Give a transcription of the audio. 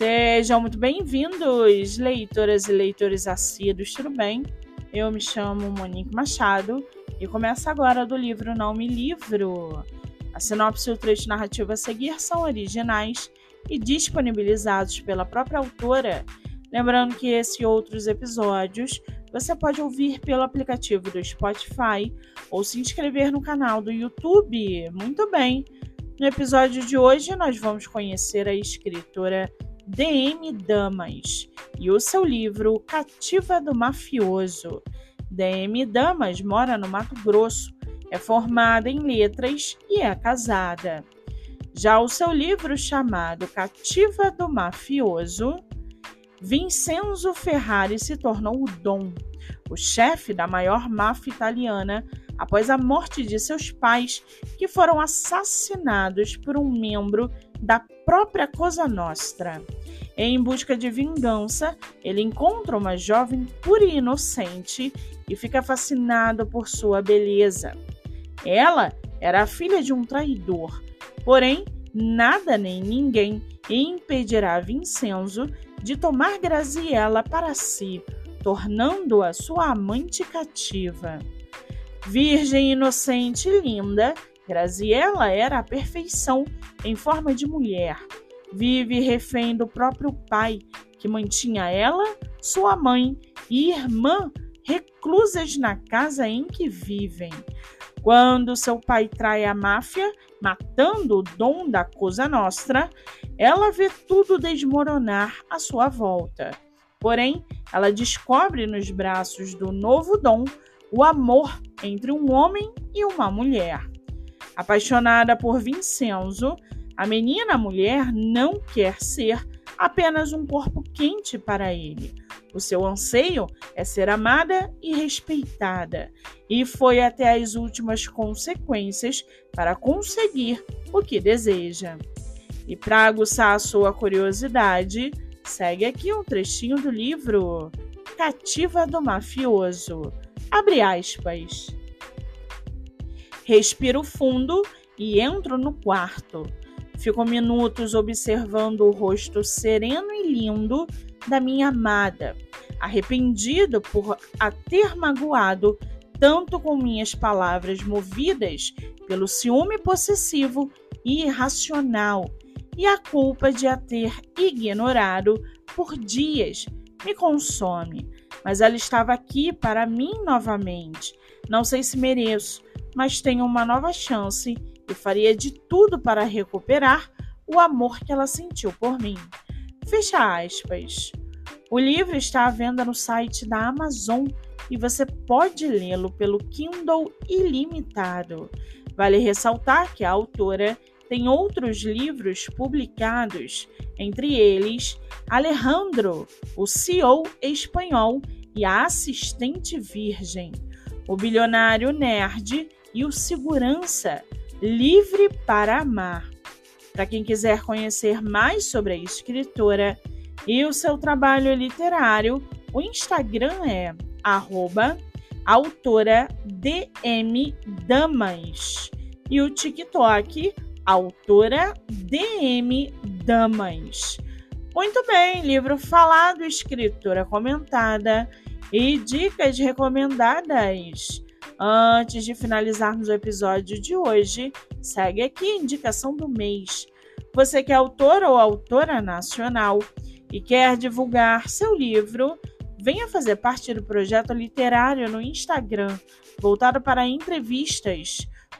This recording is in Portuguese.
Sejam muito bem-vindos, leitoras e leitores assíduos, tudo bem? Eu me chamo Monique Machado e começa agora do livro Não Me Livro. A sinopse e o trecho narrativo a seguir são originais e disponibilizados pela própria autora. Lembrando que esse e outros episódios você pode ouvir pelo aplicativo do Spotify ou se inscrever no canal do YouTube. Muito bem! No episódio de hoje, nós vamos conhecer a escritora DM Damas e o seu livro Cativa do Mafioso. DM Damas mora no Mato Grosso, é formada em letras e é casada. Já o seu livro chamado Cativa do Mafioso, Vincenzo Ferrari se tornou o Dom, o chefe da maior máfia italiana após a morte de seus pais, que foram assassinados por um membro da própria Cosa Nostra. Em busca de vingança, ele encontra uma jovem pura e inocente e fica fascinado por sua beleza. Ela era a filha de um traidor, porém, nada nem ninguém impedirá Vincenzo de tomar Graziella para si, tornando-a sua amante cativa. Virgem inocente e linda, Graziella era a perfeição em forma de mulher. Vive refém do próprio pai, que mantinha ela, sua mãe e irmã reclusas na casa em que vivem. Quando seu pai trai a máfia, matando o dom da Cosa Nostra, ela vê tudo desmoronar à sua volta. Porém, ela descobre nos braços do novo dom o amor entre um homem e uma mulher. Apaixonada por Vincenzo, a menina mulher não quer ser apenas um corpo quente para ele. O seu anseio é ser amada e respeitada, e foi até as últimas consequências para conseguir o que deseja. E para aguçar a sua curiosidade, segue aqui um trechinho do livro Cativa do Mafioso. Abre aspas. Respiro fundo e entro no quarto. Fico minutos observando o rosto sereno e lindo da minha amada, arrependido por a ter magoado tanto com minhas palavras movidas pelo ciúme possessivo e irracional e a culpa de a ter ignorado por dias me consome. Mas ela estava aqui para mim novamente. Não sei se mereço, mas tenho uma nova chance e faria de tudo para recuperar o amor que ela sentiu por mim. Fecha aspas. O livro está à venda no site da Amazon e você pode lê-lo pelo Kindle ilimitado. Vale ressaltar que a autora tem outros livros publicados, entre eles Alejandro, o CEO espanhol e a assistente virgem, o bilionário nerd e o segurança livre para amar. Para quem quiser conhecer mais sobre a escritora e o seu trabalho literário, o Instagram é arroba autora DM Damas e o TikTok autora DM Damas. Muito bem, livro falado, escritora comentada e dicas recomendadas. Antes de finalizarmos o episódio de hoje, segue aqui a indicação do mês. Você que é autor ou autora nacional e quer divulgar seu livro, venha fazer parte do projeto literário no Instagram, voltado para entrevistas.